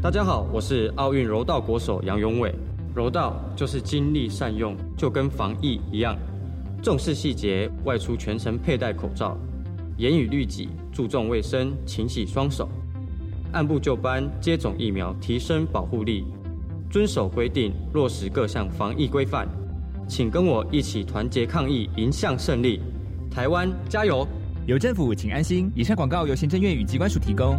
大家好，我是奥运柔道国手杨永伟。柔道就是精力善用，就跟防疫一样，重视细节，外出全程佩戴口罩，严以律己，注重卫生，勤洗双手，按部就班接种疫苗，提升保护力，遵守规定，落实各项防疫规范。请跟我一起团结抗疫，迎向胜利。台湾加油！有政府，请安心。以上广告由行政院与机关署提供。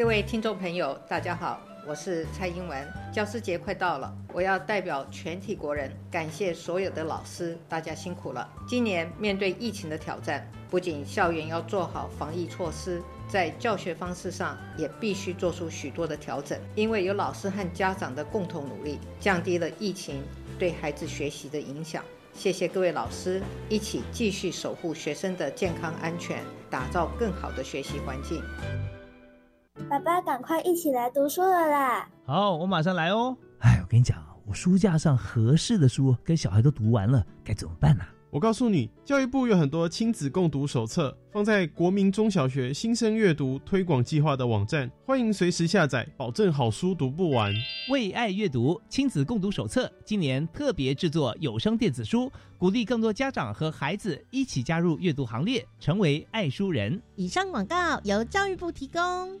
各位听众朋友，大家好，我是蔡英文。教师节快到了，我要代表全体国人感谢所有的老师，大家辛苦了。今年面对疫情的挑战，不仅校园要做好防疫措施，在教学方式上也必须做出许多的调整，因为有老师和家长的共同努力，降低了疫情。对孩子学习的影响，谢谢各位老师，一起继续守护学生的健康安全，打造更好的学习环境。爸爸，赶快一起来读书了啦！好，我马上来哦。哎，我跟你讲，我书架上合适的书跟小孩都读完了，该怎么办呢？我告诉你，教育部有很多亲子共读手册，放在国民中小学新生阅读推广计划的网站，欢迎随时下载，保证好书读不完。为爱阅读亲子共读手册，今年特别制作有声电子书，鼓励更多家长和孩子一起加入阅读行列，成为爱书人。以上广告由教育部提供。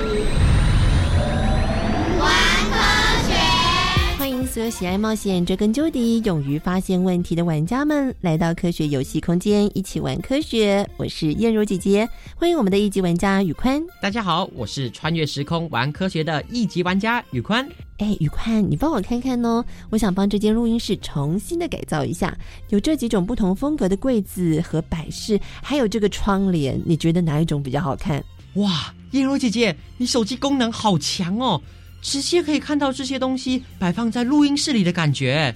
所有喜爱冒险、追根究底、勇于发现问题的玩家们，来到科学游戏空间，一起玩科学。我是燕如姐姐，欢迎我们的一级玩家宇宽。大家好，我是穿越时空玩科学的一级玩家宇宽。哎，宇宽，你帮我看看哦，我想帮这间录音室重新的改造一下，有这几种不同风格的柜子和摆饰，还有这个窗帘，你觉得哪一种比较好看？哇，燕如姐姐，你手机功能好强哦！直接可以看到这些东西摆放在录音室里的感觉，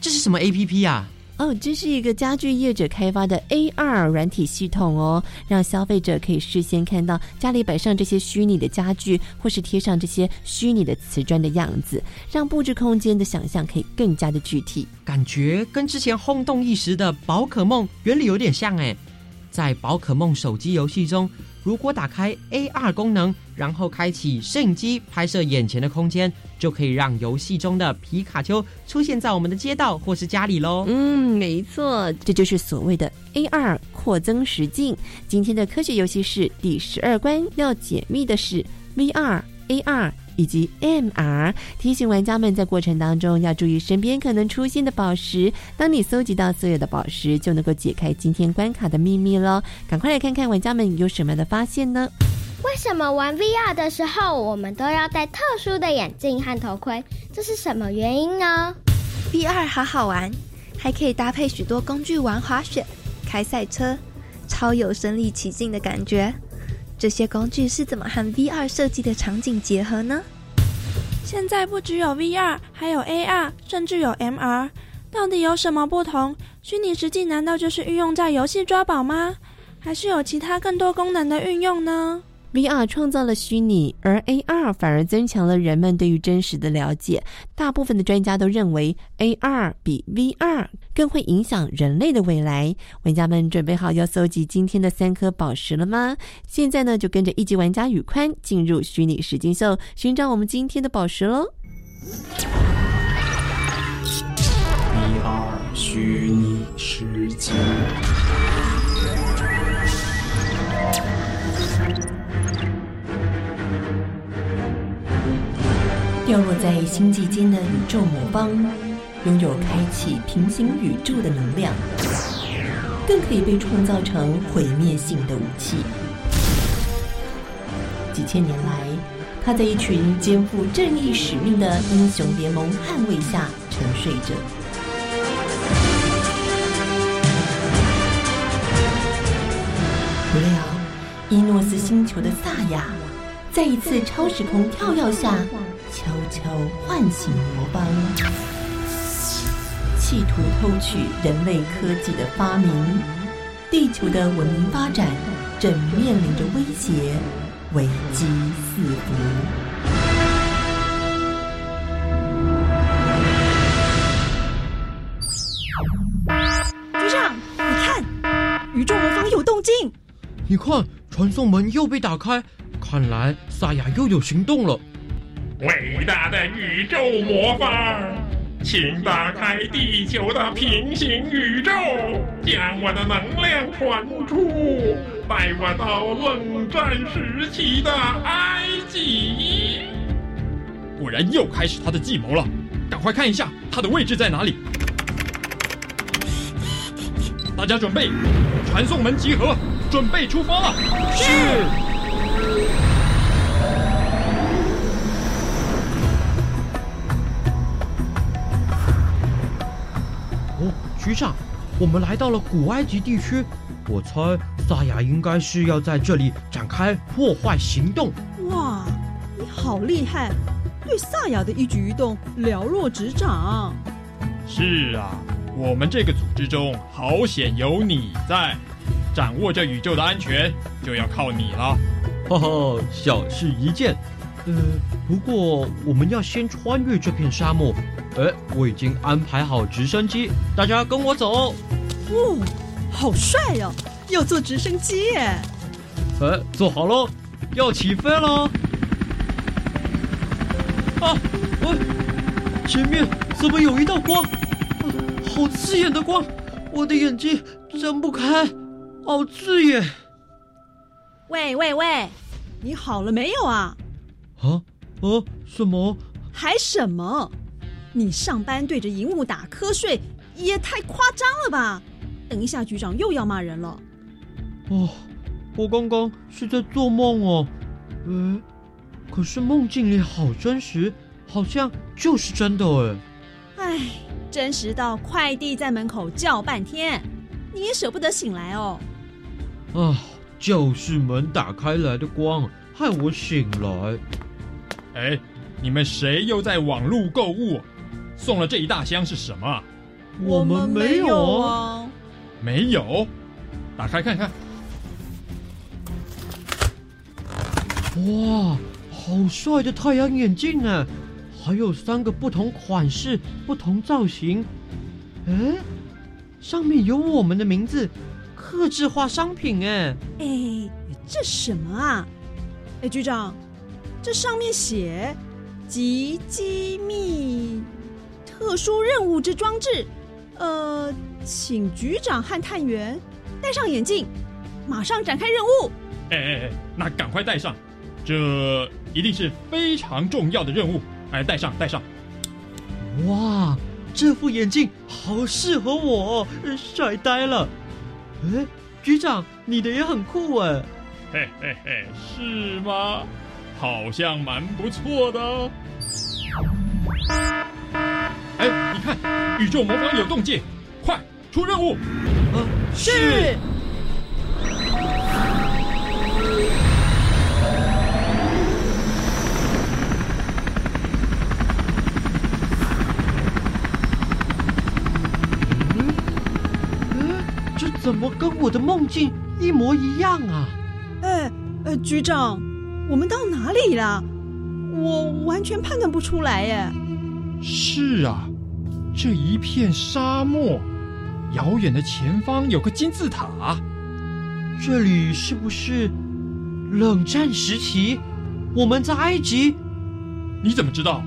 这是什么 A P P 啊？哦，这是一个家具业者开发的 A R 软体系统哦，让消费者可以事先看到家里摆上这些虚拟的家具，或是贴上这些虚拟的瓷砖的样子，让布置空间的想象可以更加的具体。感觉跟之前轰动一时的宝可梦原理有点像哎，在宝可梦手机游戏中。如果打开 AR 功能，然后开启摄影机拍摄眼前的空间，就可以让游戏中的皮卡丘出现在我们的街道或是家里喽。嗯，没错，这就是所谓的 AR 扩增实境。今天的科学游戏是第十二关，要解密的是 VR、AR。以及 MR 提醒玩家们，在过程当中要注意身边可能出现的宝石。当你搜集到所有的宝石，就能够解开今天关卡的秘密喽！赶快来看看玩家们有什么的发现呢？为什么玩 VR 的时候，我们都要戴特殊的眼镜和头盔？这是什么原因呢？VR 好好玩，还可以搭配许多工具玩滑雪、开赛车，超有身临其境的感觉。这些工具是怎么和 VR 设计的场景结合呢？现在不只有 VR，还有 AR，甚至有 MR，到底有什么不同？虚拟实际难道就是运用在游戏抓宝吗？还是有其他更多功能的运用呢？VR 创造了虚拟，而 AR 反而增强了人们对于真实的了解。大部分的专家都认为，AR 比 VR 更会影响人类的未来。玩家们准备好要搜集今天的三颗宝石了吗？现在呢，就跟着一级玩家宇宽进入虚拟实境秀，寻找我们今天的宝石喽！VR 虚拟实境。掉落在星际间的宇宙魔方，拥有开启平行宇宙的能量，更可以被创造成毁灭性的武器。几千年来，他在一群肩负正义使命的英雄联盟捍卫下沉睡着。不料，伊诺斯星球的萨亚，在一次超时空跳跃下，悄悄唤醒魔邦，企图偷取人类科技的发明。地球的文明发展正面临着威胁，危机四伏。局长，你看，宇宙魔方有动静。你看，传送门又被打开，看来萨亚又有行动了。伟大的宇宙魔方，请打开地球的平行宇宙，将我的能量传出，带我到冷战时期的埃及。果然又开始他的计谋了，赶快看一下他的位置在哪里。大家准备，传送门集合。准备出发了。是。哦，局长，我们来到了古埃及地区，我猜萨亚应该是要在这里展开破坏行动。哇，你好厉害，对萨亚的一举一动了若指掌。是啊，我们这个组织中好险有你在。掌握这宇宙的安全，就要靠你了。哈哈，小事一件。呃，不过我们要先穿越这片沙漠。哎，我已经安排好直升机，大家跟我走。哦，好帅呀！要坐直升机耶！哎，坐好喽，要起飞了。啊，喂，前面怎么有一道光？啊好刺眼的光，我的眼睛睁不开。好刺眼！喂喂喂，你好了没有啊？啊啊！什么？还什么？你上班对着荧幕打瞌睡，也太夸张了吧！等一下，局长又要骂人了。哦，我刚刚是在做梦哦。嗯，可是梦境里好真实，好像就是真的哎。哎，真实到快递在门口叫半天，你也舍不得醒来哦。啊！教室门打开来的光，害我醒来。哎，你们谁又在网络购物？送了这一大箱是什么？我们没有啊。没有？打开看看。哇，好帅的太阳眼镜啊！还有三个不同款式、不同造型。哎，上面有我们的名字。刻制化商品哎哎，这什么啊？哎，局长，这上面写“吉机密特殊任务之装置”，呃，请局长和探员戴上眼镜，马上展开任务。哎哎哎，那赶快戴上，这一定是非常重要的任务。哎，戴上戴上。哇，这副眼镜好适合我，帅呆了。哎，局长，你的也很酷哎！嘿嘿嘿，是吗？好像蛮不错的。哎，你看，宇宙魔方有动静，快出任务！啊，是。怎么跟我的梦境一模一样啊？哎，呃，局长，我们到哪里了？我完全判断不出来耶。是啊，这一片沙漠，遥远的前方有个金字塔，这里是不是冷战时期？我们在埃及？你怎么知道？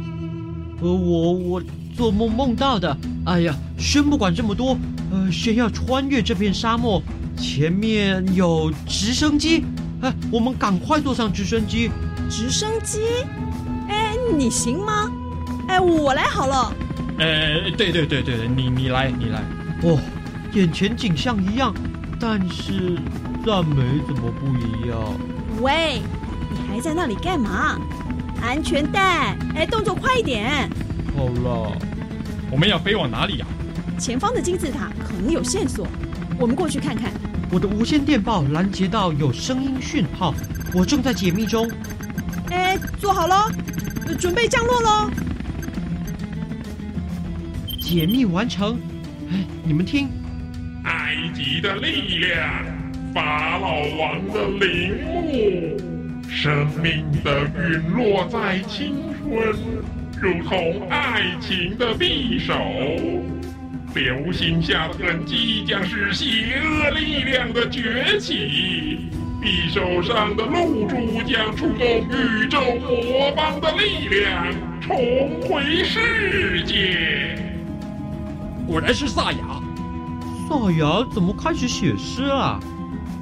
呃，我我做梦梦到的。哎呀，先不管这么多。呃，先要穿越这片沙漠，前面有直升机，哎，我们赶快坐上直升机。直升机？哎，你行吗？哎，我来好了。呃，对对对对对，你你来你来。哦，眼前景象一样，但是赞美怎么不一样？喂，你还在那里干嘛？安全带！哎，动作快一点。好了，我们要飞往哪里呀？前方的金字塔可能有线索，我们过去看看。我的无线电报拦截到有声音讯号，我正在解密中。哎，坐好了，准备降落喽！解密完成。哎，你们听，埃及的力量，法老王的陵墓，生命的陨落在青春，如同爱情的匕首。流星下的痕迹将是邪恶力量的崛起，匕首上的露珠将触动宇宙魔方的力量，重回世界。果然是萨雅，萨雅怎么开始写诗啊？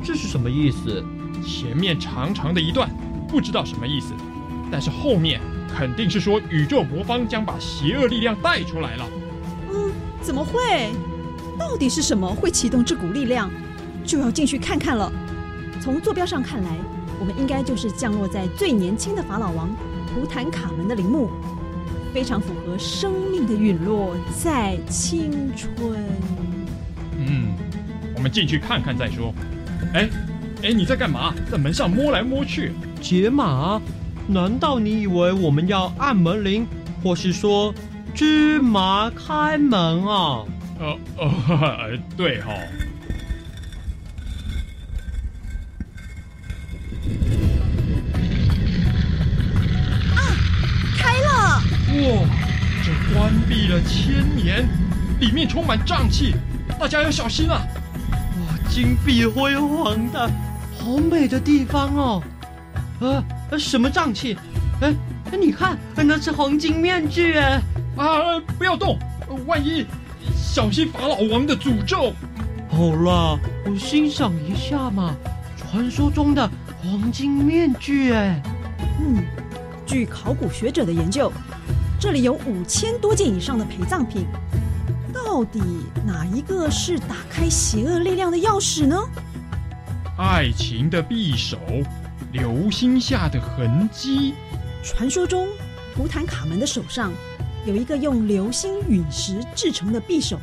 这是什么意思？前面长长的一段不知道什么意思，但是后面肯定是说宇宙魔方将把邪恶力量带出来了。嗯怎么会？到底是什么会启动这股力量？就要进去看看了。从坐标上看来，我们应该就是降落在最年轻的法老王图坦卡门的陵墓，非常符合生命的陨落在青春。嗯，我们进去看看再说。哎，哎，你在干嘛？在门上摸来摸去？解码？难道你以为我们要按门铃，或是说？芝麻开门啊！呃呃，对哈。哇，这关闭了千年，里面充满瘴气，大家要小心啊！哇，金碧辉煌的，好美的地方哦！啊，什么瘴气？哎，你看，那是黄金面具哎！啊！不要动，万一小心法老王的诅咒。好了，我欣赏一下嘛。传说中的黄金面具，哎，嗯，据考古学者的研究，这里有五千多件以上的陪葬品。到底哪一个是打开邪恶力量的钥匙呢？爱情的匕首，流星下的痕迹。传说中，图坦卡门的手上。有一个用流星陨石制成的匕首，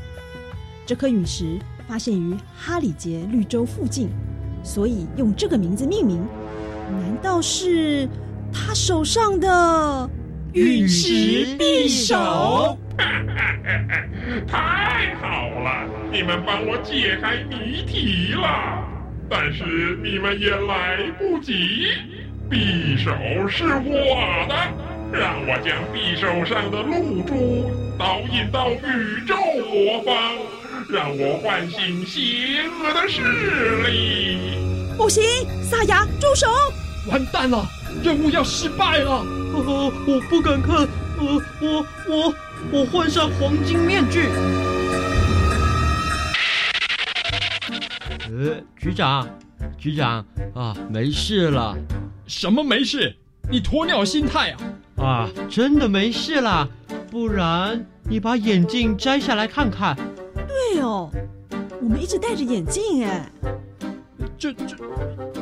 这颗陨石发现于哈里杰绿洲附近，所以用这个名字命名。难道是他手上的陨石匕首？太好了，你们帮我解开谜题了。但是你们也来不及，匕首是我的。让我将匕首上的露珠导引到宇宙魔方，让我唤醒邪恶的势力。不行，萨雅，住手！完蛋了，任务要失败了。呃，我不敢看。呃，我我我换上黄金面具。呃，局长，局长啊，没事了。什么没事？你鸵鸟心态啊！啊，真的没事啦，不然你把眼镜摘下来看看。对哦，我们一直戴着眼镜哎。这这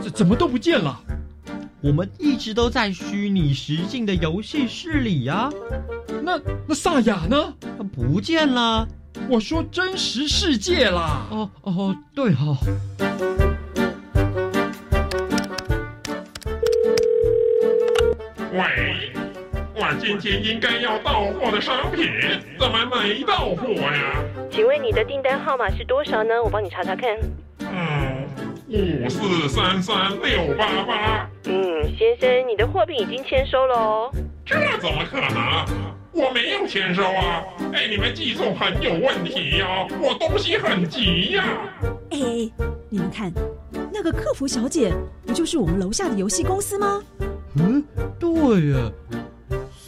这怎么都不见了？我们一直都在虚拟实境的游戏室里呀。那那萨雅呢？不见了。我说真实世界啦。哦哦，对哈。喂。我今天应该要到货的商品怎么没到货呀？请问你的订单号码是多少呢？我帮你查查看。嗯，五四三三六八八。嗯，先生，你的货品已经签收了哦。这怎么可能？我没有签收啊！哎，你们寄送很有问题呀！我东西很急呀！哎，你们看，那个客服小姐不就是我们楼下的游戏公司吗？嗯，对呀。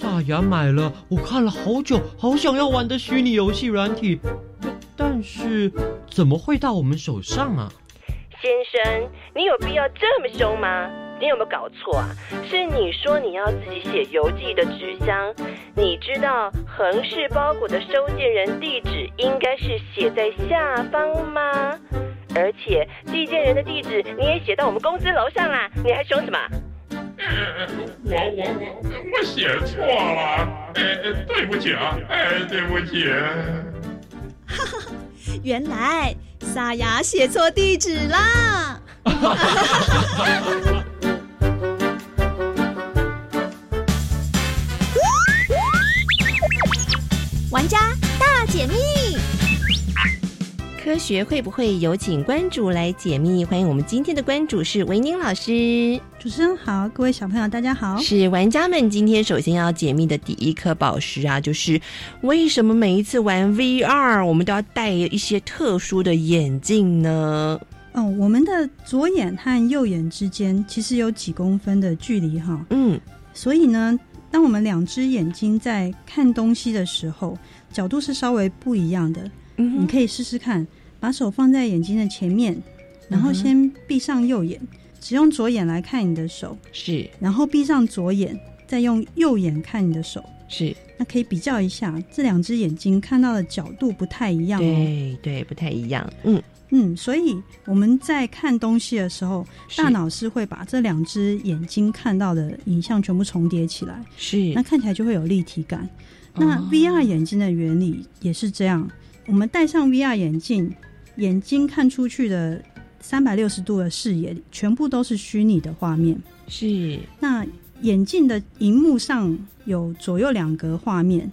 大牙买了，我看了好久，好想要玩的虚拟游戏软体，但是怎么会到我们手上啊？先生，你有必要这么凶吗？你有没有搞错啊？是你说你要自己写邮寄的纸箱，你知道横式包裹的收件人地址应该是写在下方吗？而且寄件人的地址你也写到我们公司楼上啦，你还凶什么？我我我我写错了，哎，对不起啊，哎，对不起。哈哈，原来撒牙写错地址啦！解密。科学会不会有请关主来解密？欢迎我们今天的关主是维宁老师。主持人好，各位小朋友大家好。是玩家们今天首先要解密的第一颗宝石啊，就是为什么每一次玩 VR 我们都要戴一些特殊的眼镜呢？哦，我们的左眼和右眼之间其实有几公分的距离哈。嗯，所以呢，当我们两只眼睛在看东西的时候，角度是稍微不一样的。嗯，你可以试试看，把手放在眼睛的前面，然后先闭上右眼，只用左眼来看你的手，是，然后闭上左眼，再用右眼看你的手，是。那可以比较一下，这两只眼睛看到的角度不太一样哦。对对，不太一样。嗯嗯，所以我们在看东西的时候，大脑是会把这两只眼睛看到的影像全部重叠起来，是，那看起来就会有立体感。那 VR 眼镜的原理也是这样。我们戴上 VR 眼镜，眼睛看出去的三百六十度的视野，全部都是虚拟的画面。是。那眼镜的荧幕上有左右两格画面，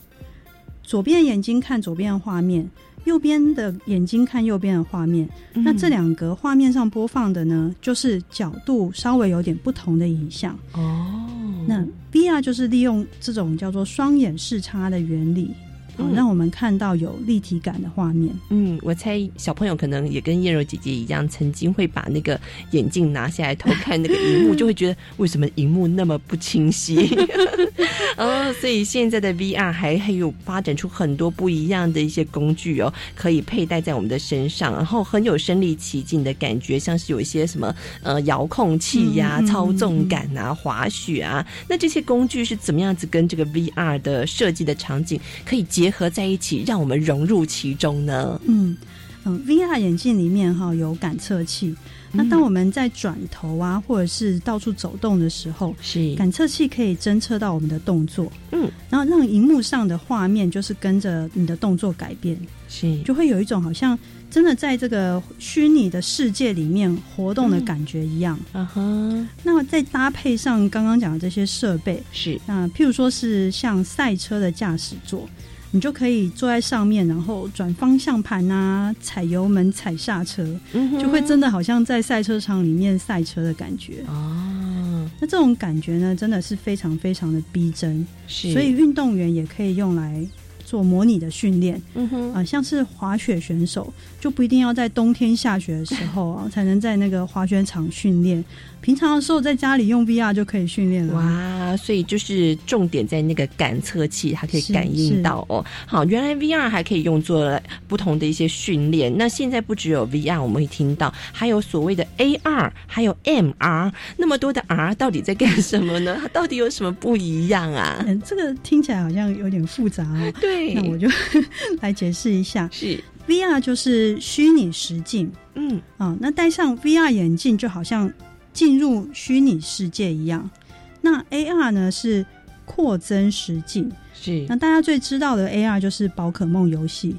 左边眼睛看左边的画面，右边的眼睛看右边的画面。那这两个画面上播放的呢，就是角度稍微有点不同的影像。哦。那 VR 就是利用这种叫做双眼视差的原理。嗯、让我们看到有立体感的画面。嗯，我猜小朋友可能也跟燕柔姐姐一样，曾经会把那个眼镜拿下来偷看那个荧幕，就会觉得为什么荧幕那么不清晰？哦，所以现在的 VR 还还有发展出很多不一样的一些工具哦，可以佩戴在我们的身上，然后很有身临其境的感觉，像是有一些什么呃遥控器呀、操纵感啊、滑雪啊，那这些工具是怎么样子跟这个 VR 的设计的场景可以结合在一起，让我们融入其中呢？嗯嗯，VR 眼镜里面哈有感测器。那当我们在转头啊，或者是到处走动的时候，是感测器可以侦测到我们的动作，嗯，然后让荧幕上的画面就是跟着你的动作改变，是就会有一种好像真的在这个虚拟的世界里面活动的感觉一样。嗯哼，那么再搭配上刚刚讲的这些设备，是那譬如说是像赛车的驾驶座。你就可以坐在上面，然后转方向盘啊，踩油门、踩刹车，就会真的好像在赛车场里面赛车的感觉哦。那这种感觉呢，真的是非常非常的逼真，是。所以运动员也可以用来做模拟的训练。嗯哼，啊，像是滑雪选手，就不一定要在冬天下雪的时候啊，才能在那个滑雪场训练。平常的时候在家里用 VR 就可以训练了哇！所以就是重点在那个感测器，它可以感应到哦。好，原来 VR 还可以用作不同的一些训练。那现在不只有 VR，我们会听到还有所谓的 AR，还有 MR，那么多的 R 到底在干什么呢？它 到底有什么不一样啊？嗯，这个听起来好像有点复杂哦。对，那我就 来解释一下。是 VR 就是虚拟实境，嗯啊，那戴上 VR 眼镜就好像。进入虚拟世界一样，那 AR 呢是扩增实境，是。那大家最知道的 AR 就是宝可梦游戏。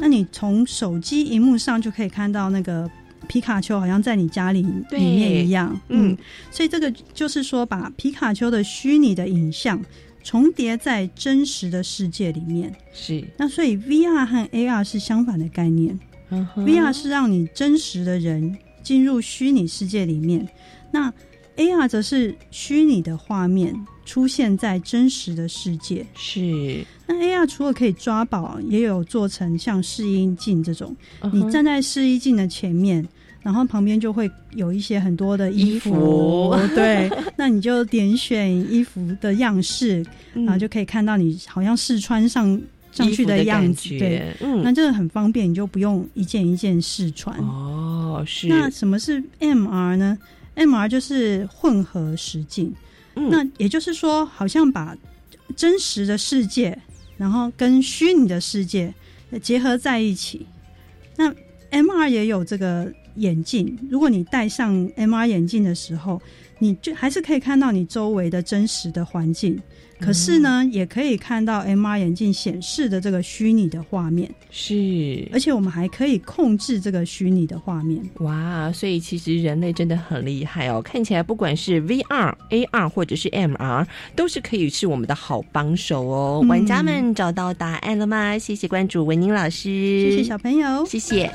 那你从手机荧幕上就可以看到那个皮卡丘，好像在你家里里面一样。嗯，所以这个就是说，把皮卡丘的虚拟的影像重叠在真实的世界里面。是。那所以 VR 和 AR 是相反的概念。，VR 是让你真实的人进入虚拟世界里面。那 AR 则是虚拟的画面出现在真实的世界。是。那 AR 除了可以抓宝，也有做成像试衣镜这种，你站在试衣镜的前面，然后旁边就会有一些很多的衣服。对，那你就点选衣服的样式，然后就可以看到你好像试穿上上去的样子。对，嗯，那这个很方便，你就不用一件一件试穿。哦，是。那什么是 MR 呢 MR 就是混合实境。那也就是说，好像把真实的世界，然后跟虚拟的世界结合在一起。那 MR 也有这个眼镜，如果你戴上 MR 眼镜的时候，你就还是可以看到你周围的真实的环境。可是呢，也可以看到 MR 眼镜显示的这个虚拟的画面，是，而且我们还可以控制这个虚拟的画面。哇，所以其实人类真的很厉害哦！看起来不管是 VR、AR 或者是 MR，都是可以是我们的好帮手哦。玩家们找到答案了吗？谢谢关注文宁老师，谢谢小朋友，谢谢。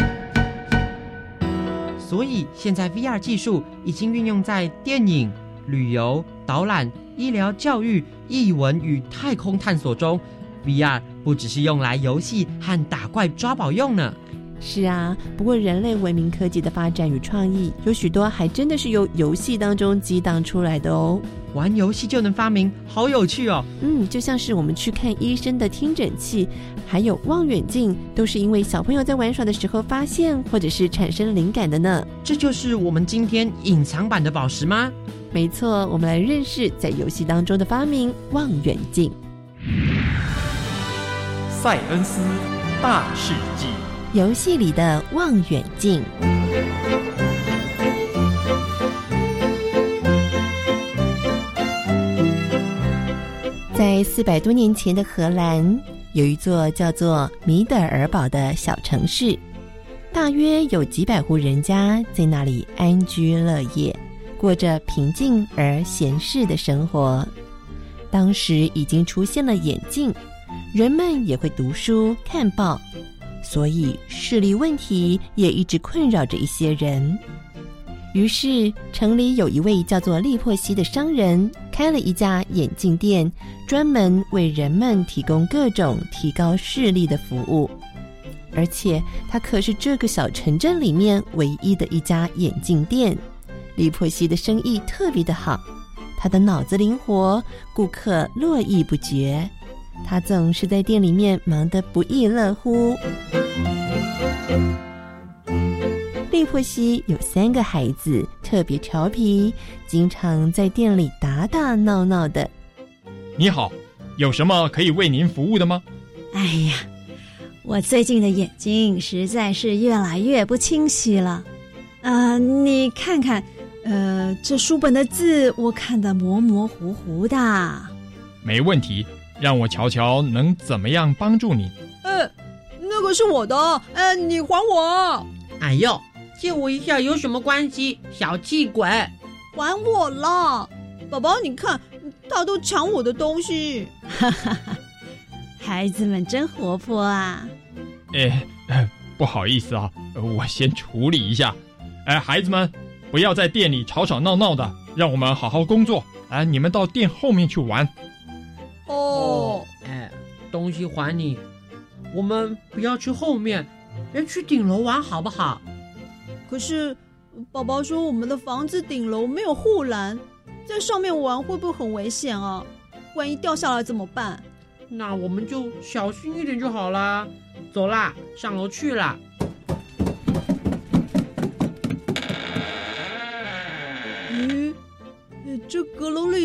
所以现在 VR 技术已经运用在电影、旅游、导览。医疗、教育、译文与太空探索中，VR 不只是用来游戏和打怪抓宝用呢。是啊，不过人类文明科技的发展与创意，有许多还真的是由游戏当中激荡出来的哦。玩游戏就能发明，好有趣哦！嗯，就像是我们去看医生的听诊器，还有望远镜，都是因为小朋友在玩耍的时候发现，或者是产生灵感的呢。这就是我们今天隐藏版的宝石吗？没错，我们来认识在游戏当中的发明——望远镜。塞恩斯大世纪，游戏里的望远镜。在四百多年前的荷兰，有一座叫做米德尔堡的小城市，大约有几百户人家在那里安居乐业。过着平静而闲适的生活。当时已经出现了眼镜，人们也会读书看报，所以视力问题也一直困扰着一些人。于是，城里有一位叫做利珀西的商人，开了一家眼镜店，专门为人们提供各种提高视力的服务。而且，他可是这个小城镇里面唯一的一家眼镜店。李珀西的生意特别的好，他的脑子灵活，顾客络绎不绝。他总是在店里面忙得不亦乐乎。利珀西有三个孩子，特别调皮，经常在店里打打闹闹的。你好，有什么可以为您服务的吗？哎呀，我最近的眼睛实在是越来越不清晰了。啊，你看看。呃，这书本的字我看得模模糊糊的。没问题，让我瞧瞧能怎么样帮助你。呃，那个是我的，呃，你还我。哎呦，借我一下有什么关系？小气鬼，还我了！宝宝，你看，他都抢我的东西。哈哈哈，孩子们真活泼啊！哎，不好意思啊，我先处理一下。哎，孩子们。不要在店里吵吵闹闹的，让我们好好工作。哎，你们到店后面去玩。哦，哎，东西还你。我们不要去后面，要去顶楼玩，好不好？可是，宝宝说我们的房子顶楼没有护栏，在上面玩会不会很危险啊？万一掉下来怎么办？那我们就小心一点就好啦。走啦，上楼去了。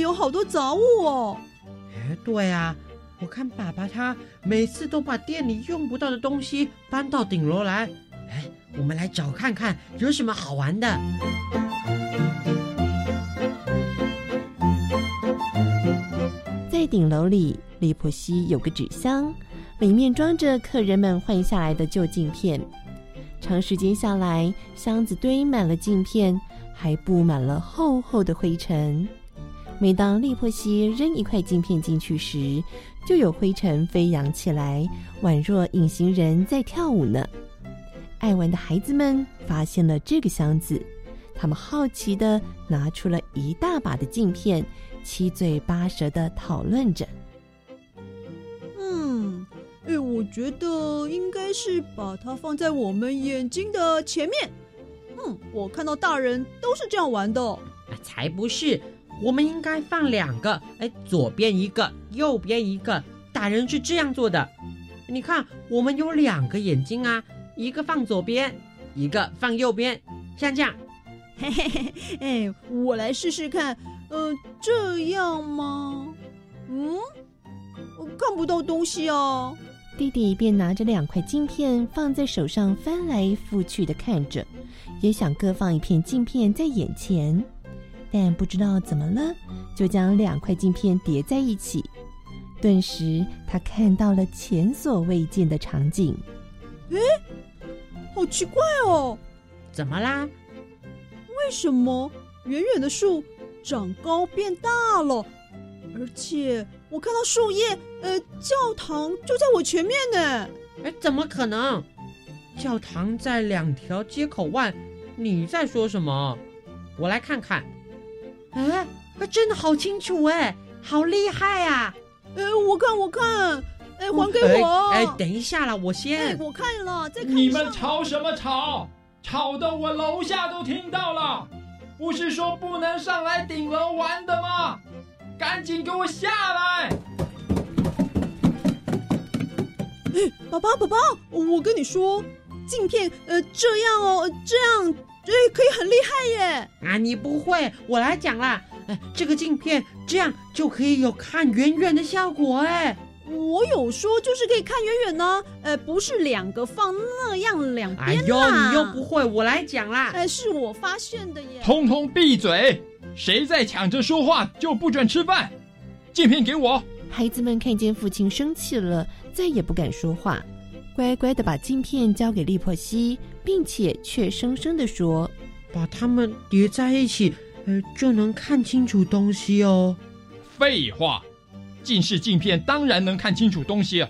有好多杂物哦。哎，对啊，我看爸爸他每次都把店里用不到的东西搬到顶楼来。哎，我们来找看看有什么好玩的。在顶楼里，利普西有个纸箱，里面装着客人们换下来的旧镜片。长时间下来，箱子堆满了镜片。还布满了厚厚的灰尘。每当利珀西扔一块镜片进去时，就有灰尘飞扬起来，宛若隐形人在跳舞呢。爱玩的孩子们发现了这个箱子，他们好奇的拿出了一大把的镜片，七嘴八舌的讨论着。嗯，哎，我觉得应该是把它放在我们眼睛的前面。嗯，我看到大人都是这样玩的。才不是，我们应该放两个，哎，左边一个，右边一个。大人是这样做的。你看，我们有两个眼睛啊，一个放左边，一个放右边，像这样。嘿嘿嘿，哎，我来试试看。呃，这样吗？嗯，我看不到东西啊。弟弟便拿着两块镜片放在手上，翻来覆去的看着，也想各放一片镜片在眼前，但不知道怎么了，就将两块镜片叠在一起。顿时，他看到了前所未见的场景。哎，好奇怪哦！怎么啦？为什么远远的树长高变大了？而且我看到树叶，呃，教堂就在我前面呢。哎，怎么可能？教堂在两条街口外。你在说什么？我来看看。哎，真的好清楚哎，好厉害啊！哎，我看，我看，哎，还给我！哎，等一下啦，我先。我看了，再看。你们吵什么吵？吵的我楼下都听到了。不是说不能上来顶楼玩的吗？赶紧给我下来！哎，宝宝，宝宝，我跟你说，镜片，呃，这样哦，这样，哎，可以很厉害耶！啊，你不会，我来讲啦。哎，这个镜片这样就可以有看远远的效果哎。我有说就是可以看远远呢，呃，不是两个放那样两边。哎呦，你又不会，我来讲啦。哎，是我发现的耶。通通闭嘴！谁在抢着说话就不准吃饭。镜片给我。孩子们看见父亲生气了，再也不敢说话，乖乖的把镜片交给利珀西，并且怯生生的说：“把它们叠在一起。”呃，就能看清楚东西哦。废话，近视镜片当然能看清楚东西。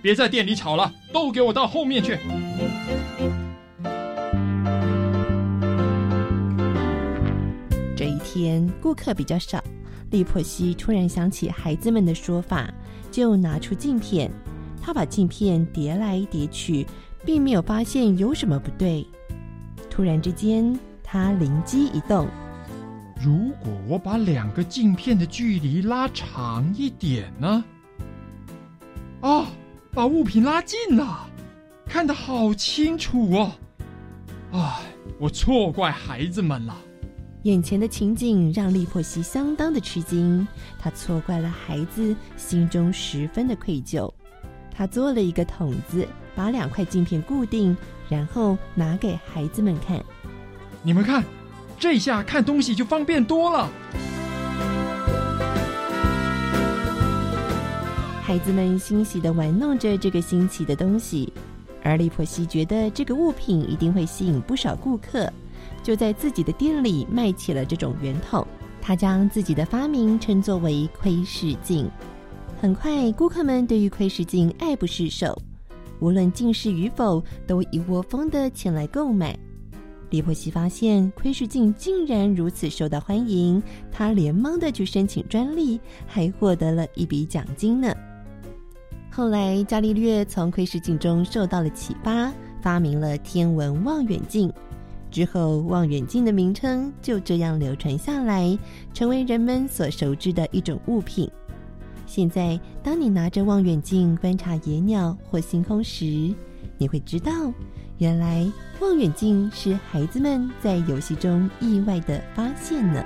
别在店里吵了，都给我到后面去。这一天顾客比较少，利珀西突然想起孩子们的说法，就拿出镜片。他把镜片叠来叠去，并没有发现有什么不对。突然之间，他灵机一动。如果我把两个镜片的距离拉长一点呢？啊，把物品拉近了，看得好清楚哦！唉，我错怪孩子们了。眼前的情景让利珀西相当的吃惊，他错怪了孩子，心中十分的愧疚。他做了一个筒子，把两块镜片固定，然后拿给孩子们看。你们看。这下看东西就方便多了。孩子们欣喜的玩弄着这个新奇的东西，而利珀西觉得这个物品一定会吸引不少顾客，就在自己的店里卖起了这种圆筒。他将自己的发明称作为窥视镜。很快，顾客们对于窥视镜爱不释手，无论近视与否，都一窝蜂的前来购买。利珀西发现窥视镜竟然如此受到欢迎，他连忙的去申请专利，还获得了一笔奖金呢。后来，伽利略从窥视镜中受到了启发，发明了天文望远镜。之后，望远镜的名称就这样流传下来，成为人们所熟知的一种物品。现在，当你拿着望远镜观察野鸟或星空时，你会知道。原来望远镜是孩子们在游戏中意外的发现呢。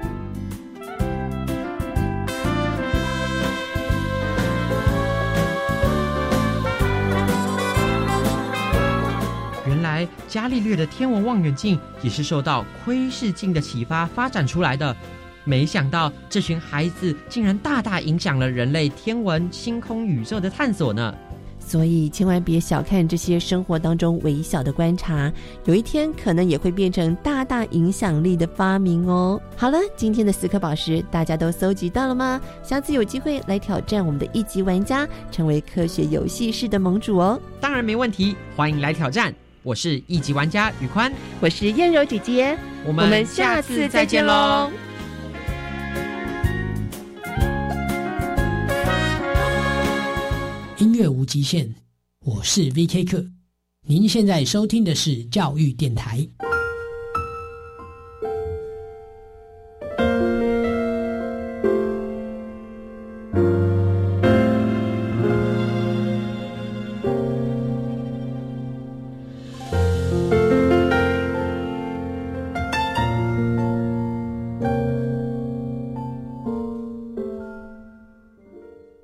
原来伽利略的天文望远镜也是受到窥视镜的启发发展出来的。没想到这群孩子竟然大大影响了人类天文、星空、宇宙的探索呢。所以，千万别小看这些生活当中微小的观察，有一天可能也会变成大大影响力的发明哦。好了，今天的四颗宝石大家都搜集到了吗？下次有机会来挑战我们的一级玩家，成为科学游戏室的盟主哦。当然没问题，欢迎来挑战。我是一级玩家宇宽，我是燕柔姐姐，我们下次再见喽。音乐无极限，我是 V.K. 课。您现在收听的是教育电台。